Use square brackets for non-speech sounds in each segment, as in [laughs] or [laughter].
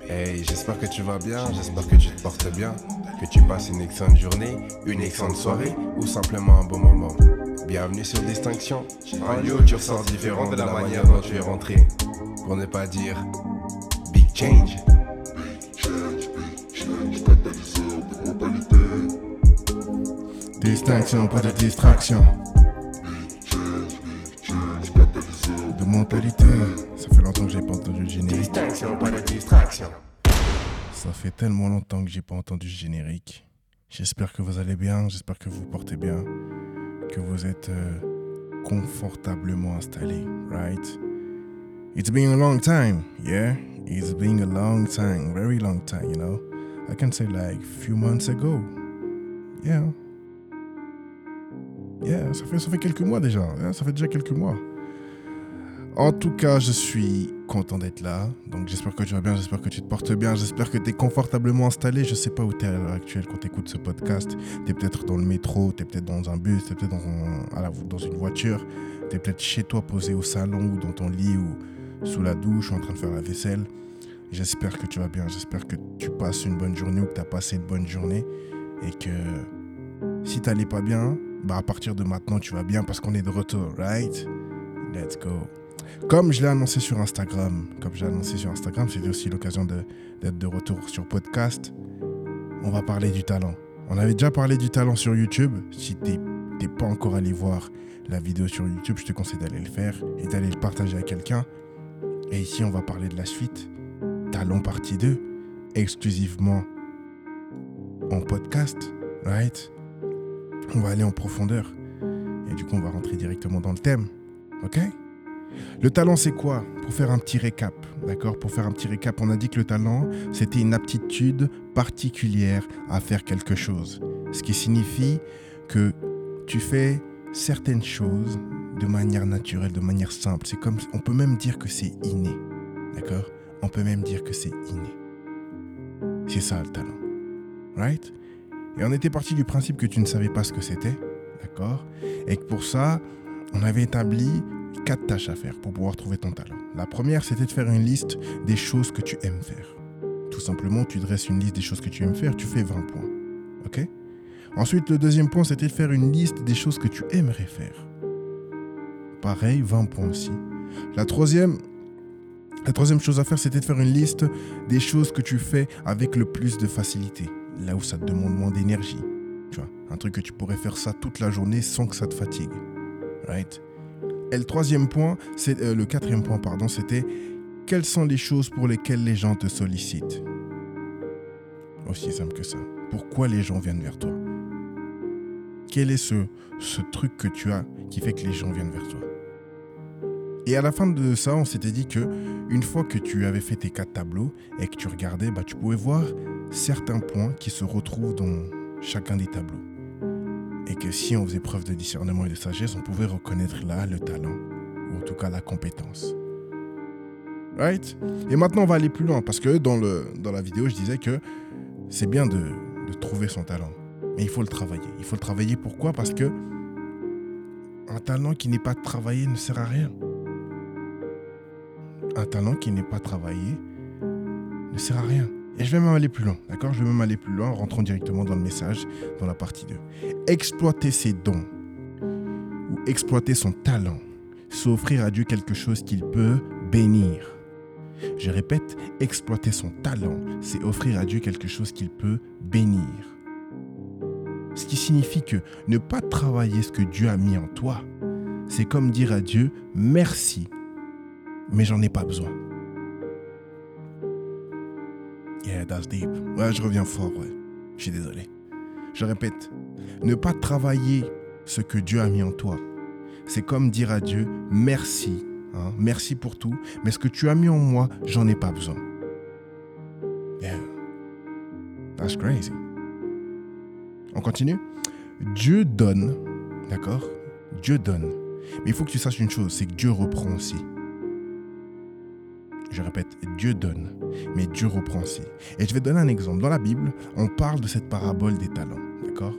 Hey, j'espère que tu vas bien, j'espère que tu te portes bien, que tu passes une excellente journée, une excellente soirée ou simplement un bon moment. Bienvenue sur Distinction. En lieu, tu ressors différent de la manière dont tu es rentré. Pour ne pas dire Big Change. Distinction, pas de distraction. De mentalité. Ça fait longtemps que j'ai pas entendu le générique. Ça fait tellement longtemps que j'ai pas entendu ce générique. J'espère que vous allez bien, j'espère que vous vous portez bien, que vous êtes euh, confortablement installé, right? It's been a long time, yeah? It's been a long time, very long time, you know? I can say like few months ago. Yeah. Yeah, ça fait, ça fait quelques mois déjà. Yeah, ça fait déjà quelques mois. En tout cas, je suis content d'être là. Donc j'espère que tu vas bien, j'espère que tu te portes bien, j'espère que tu es confortablement installé. Je sais pas où tu es à l'heure actuelle quand tu écoutes ce podcast. Tu es peut-être dans le métro, tu es peut-être dans un bus, tu es peut-être dans, une voiture, tu es peut-être chez toi posé au salon ou dans ton lit ou sous la douche ou en train de faire la vaisselle. J'espère que tu vas bien, j'espère que tu passes une bonne journée ou que tu as passé une bonne journée et que si tu n'allais pas bien, bah à partir de maintenant tu vas bien parce qu'on est de retour, right? Let's go. Comme je l'ai annoncé sur Instagram, comme j'ai annoncé sur Instagram, c'était aussi l'occasion d'être de retour sur podcast. On va parler du talent. On avait déjà parlé du talent sur YouTube. Si t'es pas encore allé voir la vidéo sur YouTube, je te conseille d'aller le faire et d'aller le partager à quelqu'un. Et ici, on va parler de la suite. Talent partie 2, exclusivement en podcast, right? On va aller en profondeur. Et du coup, on va rentrer directement dans le thème. Ok? Le talent, c'est quoi Pour faire un petit récap, d'accord? Pour faire un petit récap, on a dit que le talent, c'était une aptitude particulière à faire quelque chose. Ce qui signifie que tu fais certaines choses de manière naturelle, de manière simple. C'est comme, on peut même dire que c'est inné, d'accord? On peut même dire que c'est inné. C'est ça le talent, right? Et on était parti du principe que tu ne savais pas ce que c'était, d'accord? Et que pour ça, on avait établi quatre tâches à faire pour pouvoir trouver ton talent. La première, c'était de faire une liste des choses que tu aimes faire. Tout simplement, tu dresses une liste des choses que tu aimes faire, tu fais 20 points. OK? Ensuite, le deuxième point, c'était de faire une liste des choses que tu aimerais faire. Pareil, 20 points aussi. La troisième, la troisième chose à faire, c'était de faire une liste des choses que tu fais avec le plus de facilité, là où ça te demande moins d'énergie. Tu vois, un truc que tu pourrais faire ça toute la journée sans que ça te fatigue. Right? Et le troisième point, c'est euh, le quatrième point, pardon, c'était quelles sont les choses pour lesquelles les gens te sollicitent? Aussi simple que ça. Pourquoi les gens viennent vers toi? Quel est ce, ce truc que tu as qui fait que les gens viennent vers toi? Et à la fin de ça, on s'était dit que une fois que tu avais fait tes quatre tableaux et que tu regardais, bah, tu pouvais voir certains points qui se retrouvent dans chacun des tableaux et que si on faisait preuve de discernement et de sagesse, on pouvait reconnaître là le talent, ou en tout cas la compétence. Right? Et maintenant, on va aller plus loin, parce que dans, le, dans la vidéo, je disais que c'est bien de, de trouver son talent, mais il faut le travailler. Il faut le travailler pourquoi? Parce que un talent qui n'est pas travaillé ne sert à rien. Un talent qui n'est pas travaillé ne sert à rien. Et je vais même aller plus loin, d'accord? Je vais même aller plus loin, rentrons directement dans le message, dans la partie 2. Exploiter ses dons ou exploiter son talent, c'est offrir à Dieu quelque chose qu'il peut bénir. Je répète, exploiter son talent, c'est offrir à Dieu quelque chose qu'il peut bénir. Ce qui signifie que ne pas travailler ce que Dieu a mis en toi, c'est comme dire à Dieu merci, mais j'en ai pas besoin. Je reviens fort. Je suis désolé. Je répète, ne pas travailler ce que Dieu a mis en toi, c'est comme dire à Dieu merci, hein, merci pour tout, mais ce que tu as mis en moi, j'en ai pas besoin. That's crazy. On continue? Dieu donne, d'accord? Dieu donne. Mais il faut que tu saches une chose, c'est que Dieu reprend aussi. Je répète, Dieu donne, mais Dieu reprend aussi. Et je vais donner un exemple. Dans la Bible, on parle de cette parabole des talents, d'accord?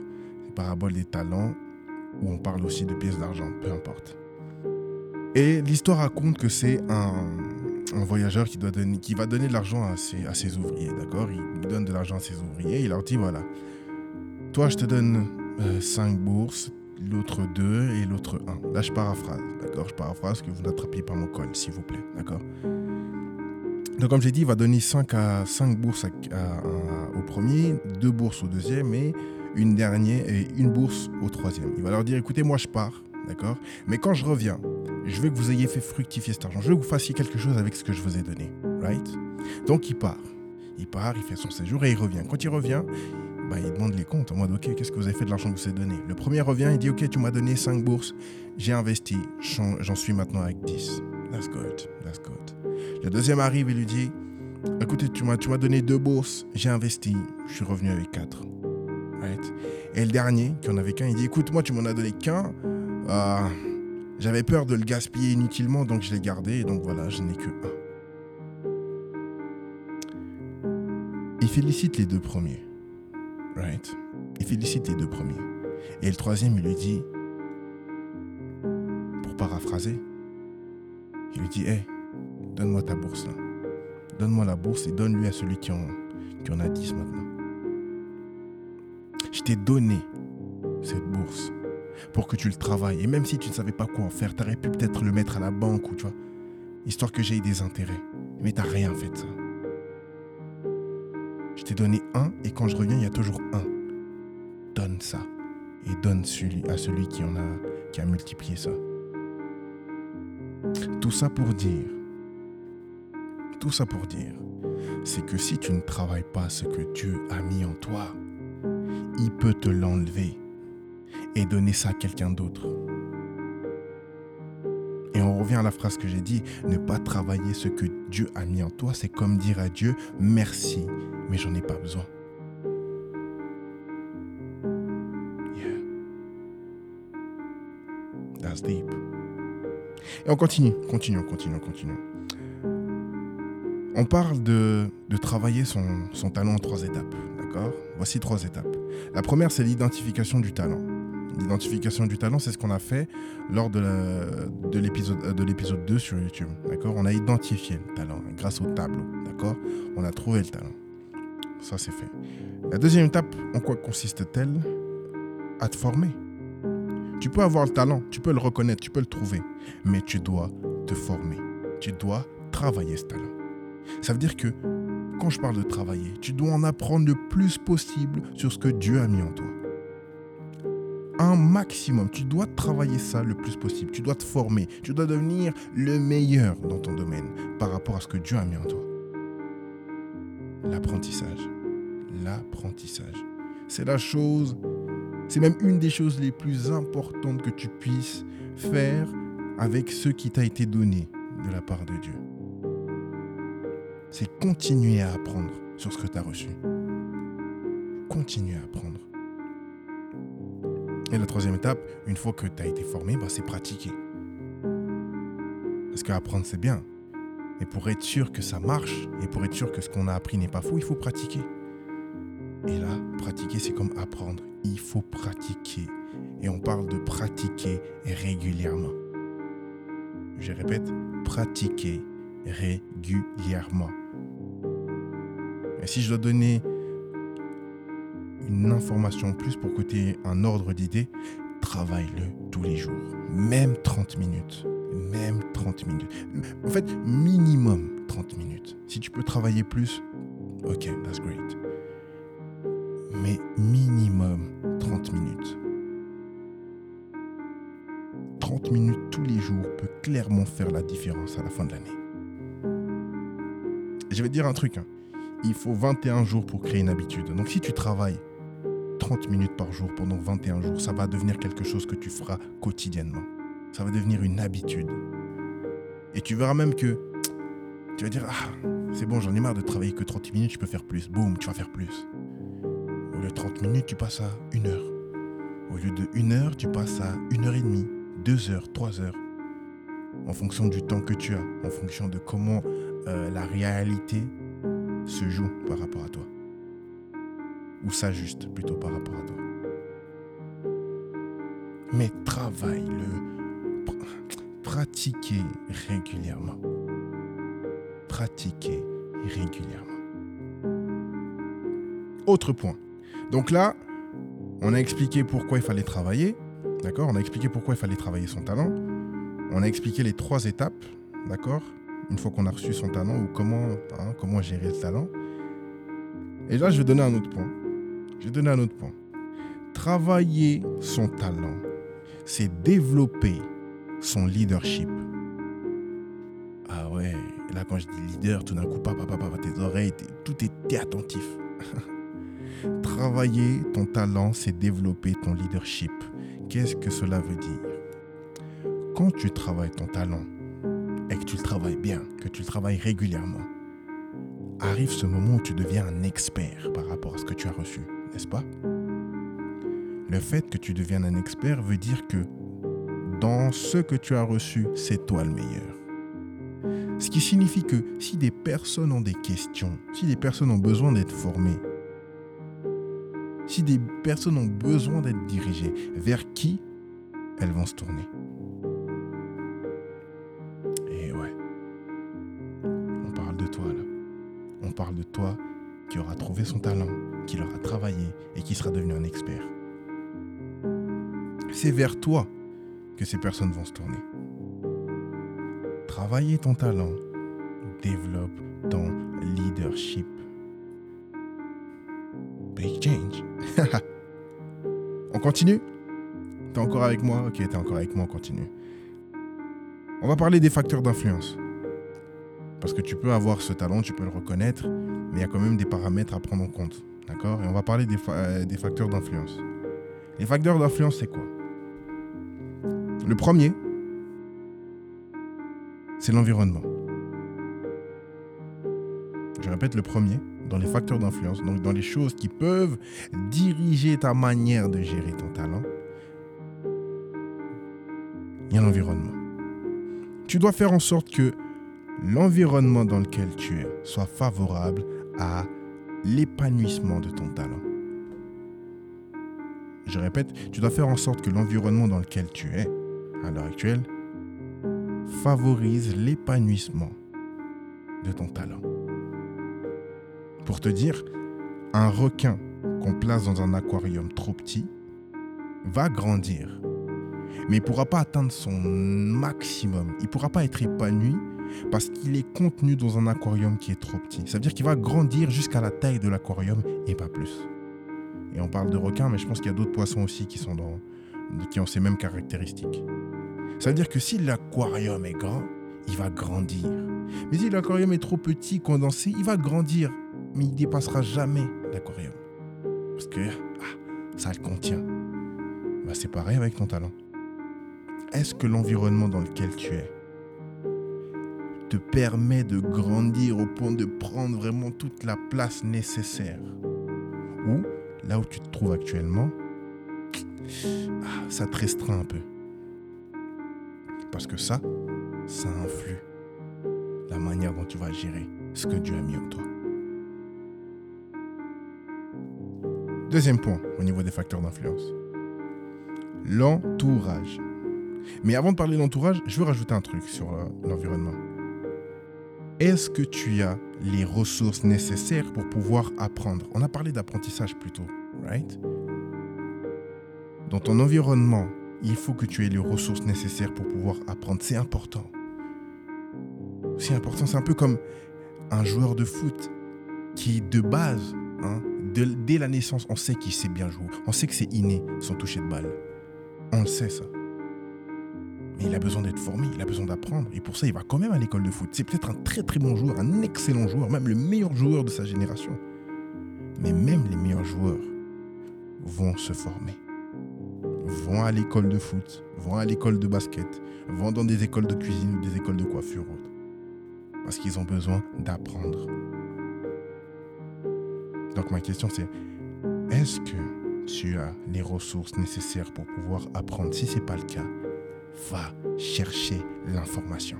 Parabole des talents, où on parle aussi de pièces d'argent, peu importe. Et l'histoire raconte que c'est un, voyageur qui, va donner de l'argent à ses, à ses ouvriers, d'accord? Il donne de l'argent à ses ouvriers, il leur dit voilà, toi je te donne 5 euh, bourses, l'autre 2 et l'autre 1. Là je paraphrase, d'accord? Je paraphrase que vous n'attrapiez pas mon col, s'il vous plaît, d'accord? Donc comme j'ai dit, il va donner 5, à, 5 bourses au premier, 2 bourses au deuxième et une dernière et une bourse au troisième. Il va leur dire écoutez, moi je pars, d'accord? Mais quand je reviens, je veux que vous ayez fait fructifier cet argent. Je veux que vous fassiez quelque chose avec ce que je vous ai donné. Right? Donc il part. Il part, il fait son séjour et il revient. Quand il revient, bah, il demande les comptes en mode Ok, qu'est-ce que vous avez fait de l'argent que vous avez donné? Le premier revient, il dit Ok, tu m'as donné 5 bourses, j'ai investi, j'en suis maintenant avec 10. That's good, that's good. Le deuxième arrive et lui dit Écoutez, tu m'as donné deux bourses, j'ai investi, je suis revenu avec 4. Right et le dernier, qui en avait qu'un, il dit Écoute, moi, tu m'en as donné qu'un. Euh, j'avais peur de le gaspiller inutilement, donc je l'ai gardé. Et donc voilà, je n'ai que un. Il félicite les deux premiers. Right? Il félicite les deux premiers. Et le troisième, il lui dit, pour paraphraser, il lui dit Hé, donne-moi ta bourse là. Donne-moi la bourse et donne-lui à celui qui en, qui en a 10 maintenant. Je t'ai donné cette bourse pour que tu le travailles. Et même si tu ne savais pas quoi en faire, tu aurais pu peut-être le mettre à la banque ou tu vois, histoire que j'aie des intérêts. Mais tu n'as rien fait de ça. Je t'ai donné un et quand je reviens, il y a toujours un. Donne ça et donne celui, à celui qui en a qui a multiplié ça. Tout ça pour dire, tout ça pour dire, c'est que si tu ne travailles pas ce que Dieu a mis en toi, il peut te l'enlever et donner ça à quelqu'un d'autre. Et on revient à la phrase que j'ai dit, ne pas travailler ce que Dieu a mis en toi, c'est comme dire à Dieu, merci, mais j'en ai pas besoin. Yeah. That's deep. Et on continue, continue, continue, continue. On parle de, travailler son, talent en trois étapes. D'accord? Voici trois étapes. La première, c'est l'identification du talent. L'identification du talent, c'est ce qu'on a fait lors de l'épisode de l'épisode 2 sur YouTube. D'accord? On a identifié le talent grâce au tableau. D'accord? On a trouvé le talent. Ça, c'est fait. La deuxième étape, en quoi consiste-t-elle? À te former. Tu peux avoir le talent, tu peux le reconnaître, tu peux le trouver, mais tu dois te former. Tu dois travailler ce talent. Ça veut dire que quand je parle de travailler, tu dois en apprendre le plus possible sur ce que Dieu a mis en toi. Un maximum. Tu dois travailler ça le plus possible. Tu dois te former. Tu dois devenir le meilleur dans ton domaine par rapport à ce que Dieu a mis en toi. L'apprentissage. L'apprentissage. C'est la chose, c'est même une des choses les plus importantes que tu puisses faire avec ce qui t'a été donné de la part de Dieu c'est continuer à apprendre sur ce que tu as reçu. Continuer à apprendre. Et la troisième étape, une fois que tu as été formé, bah, c'est pratiquer. Parce qu'apprendre, c'est bien. Mais pour être sûr que ça marche et pour être sûr que ce qu'on a appris n'est pas faux, il faut pratiquer. Et là, pratiquer, c'est comme apprendre. Il faut pratiquer. Et on parle de pratiquer régulièrement. Je répète, pratiquer régulièrement. Et si je dois donner une information en plus pour que tu aies un ordre d'idée, travaille-le tous les jours. Même 30 minutes. Même 30 minutes. En fait, minimum 30 minutes. Si tu peux travailler plus, ok, that's great. Mais minimum 30 minutes. 30 minutes tous les jours peut clairement faire la différence à la fin de l'année. Je vais te dire un truc. Hein il faut 21 jours pour créer une habitude. Donc si tu travailles 30 minutes par jour pendant 21 jours, ça va devenir quelque chose que tu feras quotidiennement. Ça va devenir une habitude. Et tu verras même que tu vas dire Ah, c'est bon, j'en ai marre de travailler que 30 minutes, je peux faire plus. Boum, tu vas faire plus. Au lieu de 30 minutes, tu passes à 1 heure. Au lieu de 1 heure, tu passes à 1 heure et demie, 2 heures, 3 heures. En fonction du temps que tu as, en fonction de comment euh, la réalité se joue par rapport à toi. Ou s'ajuste plutôt par rapport à toi. Mais travaille-le. Pratiquez régulièrement. pratiquer régulièrement. Autre point. Donc là, on a expliqué pourquoi il fallait travailler. D'accord? On a expliqué pourquoi il fallait travailler son talent. On a expliqué les trois étapes. D'accord? Une fois qu'on a reçu son talent ou comment, hein, comment gérer le talent. Et là, je vais donner un autre point. Je vais donner un autre point. Travailler son talent, c'est développer son leadership. Ah ouais, là quand je dis leader, tout d'un coup, papa, papa, tes oreilles, tout est attentif. [laughs] Travailler ton talent, c'est développer ton leadership. Qu'est-ce que cela veut dire? Quand tu travailles ton talent tu le travailles bien, que tu le travailles régulièrement, arrive ce moment où tu deviens un expert par rapport à ce que tu as reçu, n'est-ce pas? Le fait que tu deviennes un expert veut dire que dans ce que tu as reçu, c'est toi le meilleur. Ce qui signifie que si des personnes ont des questions, si des personnes ont besoin d'être formées, si des personnes ont besoin d'être dirigées, vers qui elles vont se tourner? De toi qui aura trouvé son talent, qui l'aura travaillé et qui sera devenu un expert. C'est vers toi que ces personnes vont se tourner. Travailler ton talent, développe ton leadership. Big change. [laughs] on continue? T'es encore avec moi? Ok, t'es encore avec moi, on continue. On va parler des facteurs d'influence. Parce que tu peux avoir ce talent, tu peux le reconnaître, mais il y a quand même des paramètres à prendre en compte. D'accord? Et on va parler des, euh, des facteurs d'influence. Les facteurs d'influence, c'est quoi? Le premier, c'est l'environnement. Je répète le premier, dans les facteurs d'influence, donc dans les choses qui peuvent diriger ta manière de gérer ton talent, il y a l'environnement. Tu dois faire en sorte que l'environnement dans lequel tu es soit favorable à l'épanouissement de ton talent. Je répète, tu dois faire en sorte que l'environnement dans lequel tu es, à l'heure actuelle, favorise l'épanouissement de ton talent. Pour te dire, un requin qu'on place dans un aquarium trop petit va grandir, mais il ne pourra pas atteindre son maximum. Il ne pourra pas être épanoui parce qu'il est contenu dans un aquarium qui est trop petit. Ça veut dire qu'il va grandir jusqu'à la taille de l'aquarium et pas plus. Et on parle de requins, mais je pense qu'il y a d'autres poissons aussi qui, sont dans, qui ont ces mêmes caractéristiques. Ça veut dire que si l'aquarium est grand, il va grandir. Mais si l'aquarium est trop petit, condensé, il va grandir, mais il dépassera jamais l'aquarium. Parce que ah, ça le contient. Bah, c'est pareil avec ton talent. Est-ce que l'environnement dans lequel tu es te permet de grandir au point de prendre vraiment toute la place nécessaire Ou là où tu te trouves actuellement, ah, ça te restreint un peu. Parce que ça, ça influe la manière dont tu vas gérer ce que Dieu a mis en toi. Deuxième point au niveau des facteurs d'influence. L'entourage. Mais avant de parler de l'entourage, je veux rajouter un truc sur euh, l'environnement. Est-ce que tu as les ressources nécessaires pour pouvoir apprendre? On a parlé d'apprentissage plutôt, right? Dans ton environnement, il faut que tu aies les ressources nécessaires pour pouvoir apprendre. C'est important. C'est important. C'est un peu comme un joueur de foot qui, de base, hein, dès la naissance, on sait qu'il sait bien jouer. On sait que c'est inné, son toucher de balle. On le sait, ça. Mais il a besoin d'être formé, il a besoin d'apprendre. Et pour ça, il va quand même à l'école de foot. C'est peut-être un très très bon joueur, un excellent joueur, même le meilleur joueur de sa génération. Mais même les meilleurs joueurs vont se former. Vont à l'école de foot, vont à l'école de basket, vont dans des écoles de cuisine ou des écoles de coiffure. Parce qu'ils ont besoin d'apprendre. Donc ma question c'est, est-ce que tu as les ressources nécessaires pour pouvoir apprendre? Si ce n'est pas le cas, va chercher l'information.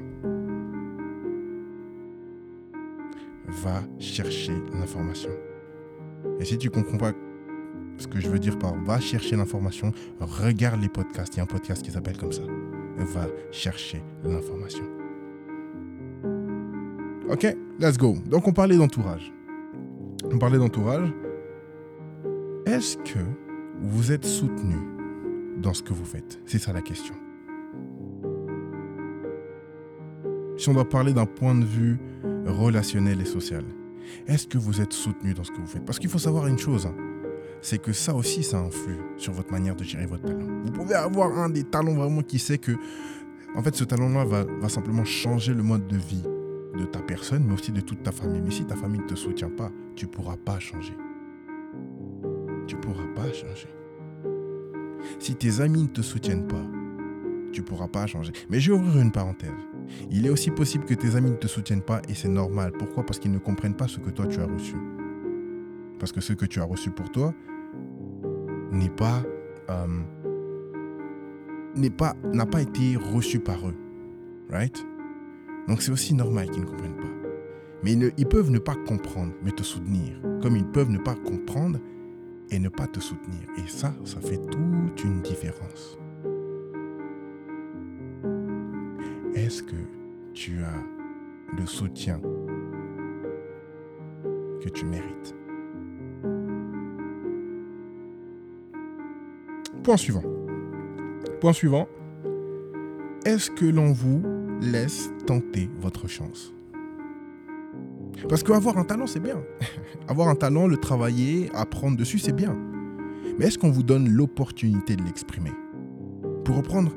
Va chercher l'information. Et si tu comprends pas ce que je veux dire par va chercher l'information, regarde les podcasts. Il y a un podcast qui s'appelle comme ça. Va chercher l'information. Ok, let's go. Donc on parlait d'entourage. On parlait d'entourage. Est-ce que vous êtes soutenu dans ce que vous faites? C'est ça la question. On doit parler d'un point de vue relationnel et social, est-ce que vous êtes soutenu dans ce que vous faites? Parce qu'il faut savoir une chose, hein, c'est que ça aussi, ça influe sur votre manière de gérer votre talent. Vous pouvez avoir un des talents vraiment qui sait que, en fait, ce talent-là va, va simplement changer le mode de vie de ta personne, mais aussi de toute ta famille. Mais si ta famille ne te soutient pas, tu ne pourras pas changer. Tu ne pourras pas changer. Si tes amis ne te soutiennent pas, tu ne pourras pas changer. Mais je vais ouvrir une parenthèse. Il est aussi possible que tes amis ne te soutiennent pas et c'est normal. Pourquoi? Parce qu'ils ne comprennent pas ce que toi tu as reçu. Parce que ce que tu as reçu pour toi n'est pas euh, pas n'a pas été reçu par eux, right? Donc c'est aussi normal qu'ils ne comprennent pas. Mais ils, ils peuvent ne pas comprendre, mais te soutenir, comme ils peuvent ne pas comprendre et ne pas te soutenir. Et ça, ça fait toute une différence. Est-ce que tu as le soutien que tu mérites Point suivant. Point suivant. Est-ce que l'on vous laisse tenter votre chance? Parce qu'avoir un talent, c'est bien. [laughs] avoir un talent, le travailler, apprendre dessus, c'est bien. Mais est-ce qu'on vous donne l'opportunité de l'exprimer? Pour reprendre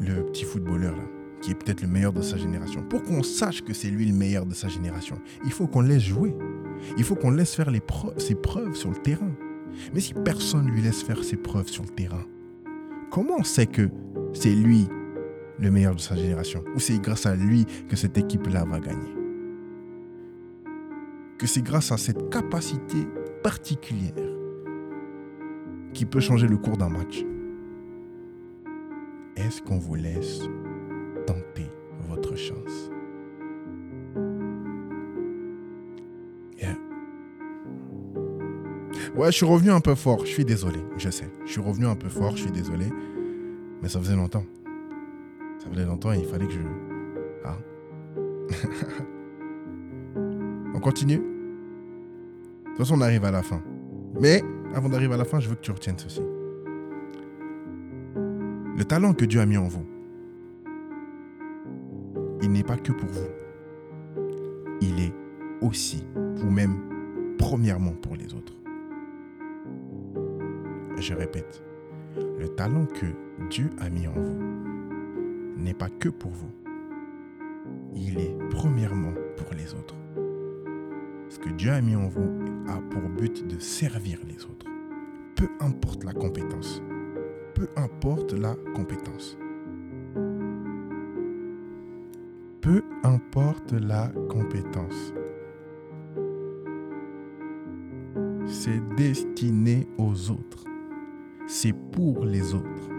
le petit footballeur là, qui est peut-être le meilleur de sa génération, pour qu'on sache que c'est lui le meilleur de sa génération, il faut qu'on laisse jouer. Il faut qu'on laisse faire ses preuves sur le terrain. Mais si personne lui laisse faire ses preuves sur le terrain, comment on sait que c'est lui le meilleur de sa génération? Ou c'est grâce à lui que cette équipe-là va gagner? Que c'est grâce à cette capacité particulière qui peut changer le cours d'un match? Est-ce qu'on vous laisse tenter votre chance Ouais, je suis revenu un peu fort, je suis désolé, je sais. Je suis revenu un peu fort, je suis désolé. Mais ça faisait longtemps. Ça faisait longtemps et il fallait que je... Hein? [laughs] On continue? De toute façon, on arrive à la fin. Mais avant d'arriver à la fin, je veux que tu retiennes ceci. Le talent que Dieu a mis en vous, il n'est pas que pour vous. Il est aussi, vous-même, premièrement pour les autres. Je répète, le talent que Dieu a mis en vous n'est pas que pour vous. Il est premièrement pour les autres. Ce que Dieu a mis en vous a pour but de servir les autres. Peu importe la compétence. Peu importe la compétence. Peu importe la compétence. C'est destiné aux autres c'est pour les autres.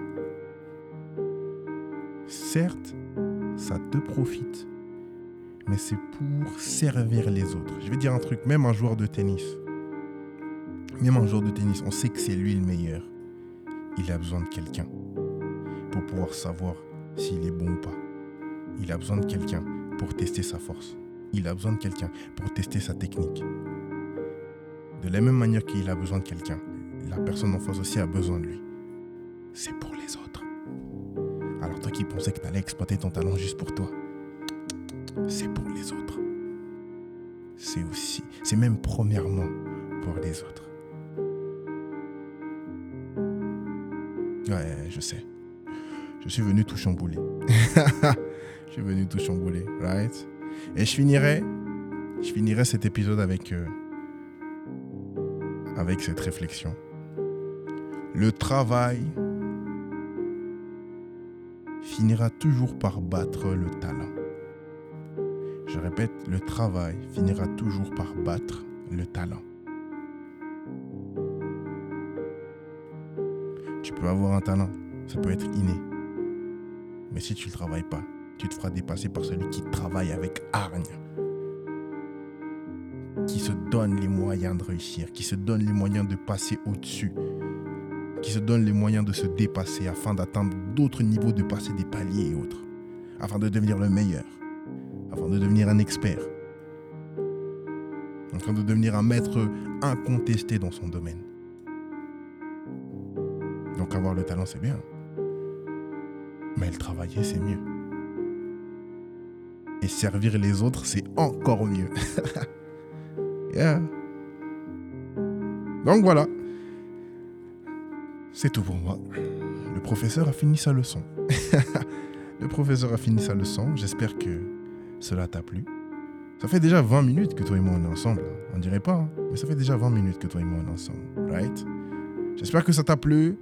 Certes, ça te profite, mais c'est pour servir les autres. Je vais dire un truc, même un joueur de tennis, même un joueur de tennis, on sait que c'est lui le meilleur. Il a besoin de quelqu'un pour pouvoir savoir s'il est bon ou pas. Il a besoin de quelqu'un pour tester sa force. Il a besoin de quelqu'un pour tester sa technique. De la même manière qu'il a besoin de quelqu'un, la personne en face aussi a besoin de lui. C'est pour les autres. Alors toi qui pensais que tu allais exploiter ton talent juste pour toi, c'est pour les autres. C'est aussi, c'est même premièrement pour les autres. Ouais, je sais. Je suis venu tout chambouler. [laughs] je suis venu tout chambouler, right? Et je finirai, je finirai cet épisode avec, euh, avec cette réflexion. Le travail finira toujours par battre le talent. Je répète, le travail finira toujours par battre le talent. Tu peux avoir un talent, ça peut être inné. Mais si tu ne travailles pas, tu te feras dépasser par celui qui travaille avec hargne, qui se donne les moyens de réussir, qui se donne les moyens de passer au-dessus, qui se donne les moyens de se dépasser afin d'atteindre d'autres niveaux, de passer des paliers et autres, afin de devenir le meilleur, afin de devenir un expert. Train de devenir un maître incontesté dans son domaine. Donc avoir le talent, c'est bien. Mais le travailler, c'est mieux. Et servir les autres, c'est encore mieux. [laughs] Donc voilà. C'est tout pour moi. Le professeur a fini sa leçon. [laughs] le professeur a fini sa leçon. J'espère que cela t'a plu. Ça fait déjà 20 minutes que toi et moi on est ensemble. On dirait pas, hein, mais ça fait déjà 20 minutes que toi et moi on est ensemble. Right? J'espère que ça t'a plu.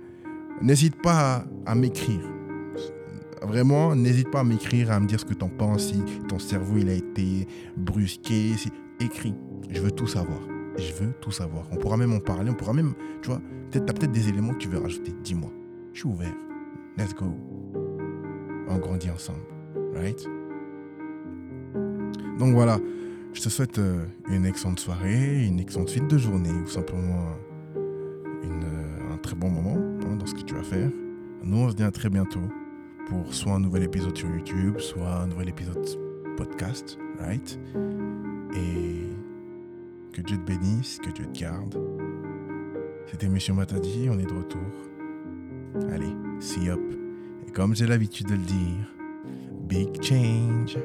N'hésite pas à, m'écrire. Vraiment, n'hésite pas à m'écrire, à me dire ce que t'en penses, si ton cerveau il a été brusqué. Si... Écris. Je veux tout savoir. Je veux tout savoir. On pourra même en parler. On pourra même, tu vois, peut-être, peut-être des éléments que tu veux rajouter. Dis-moi. Je suis ouvert. Let's go. On grandit ensemble. Right? Donc voilà. Je te souhaite euh, une excellente soirée, une excellente suite de journée ou simplement une, euh, un très bon moment hein, dans ce que tu vas faire. Nous, on se dit à très bientôt pour soit un nouvel épisode sur YouTube, soit un nouvel épisode podcast, right? Et que Dieu te bénisse, que Dieu te garde. C'était Monsieur Matadi, on est de retour. Allez, see up. Et comme j'ai l'habitude de le dire, big change.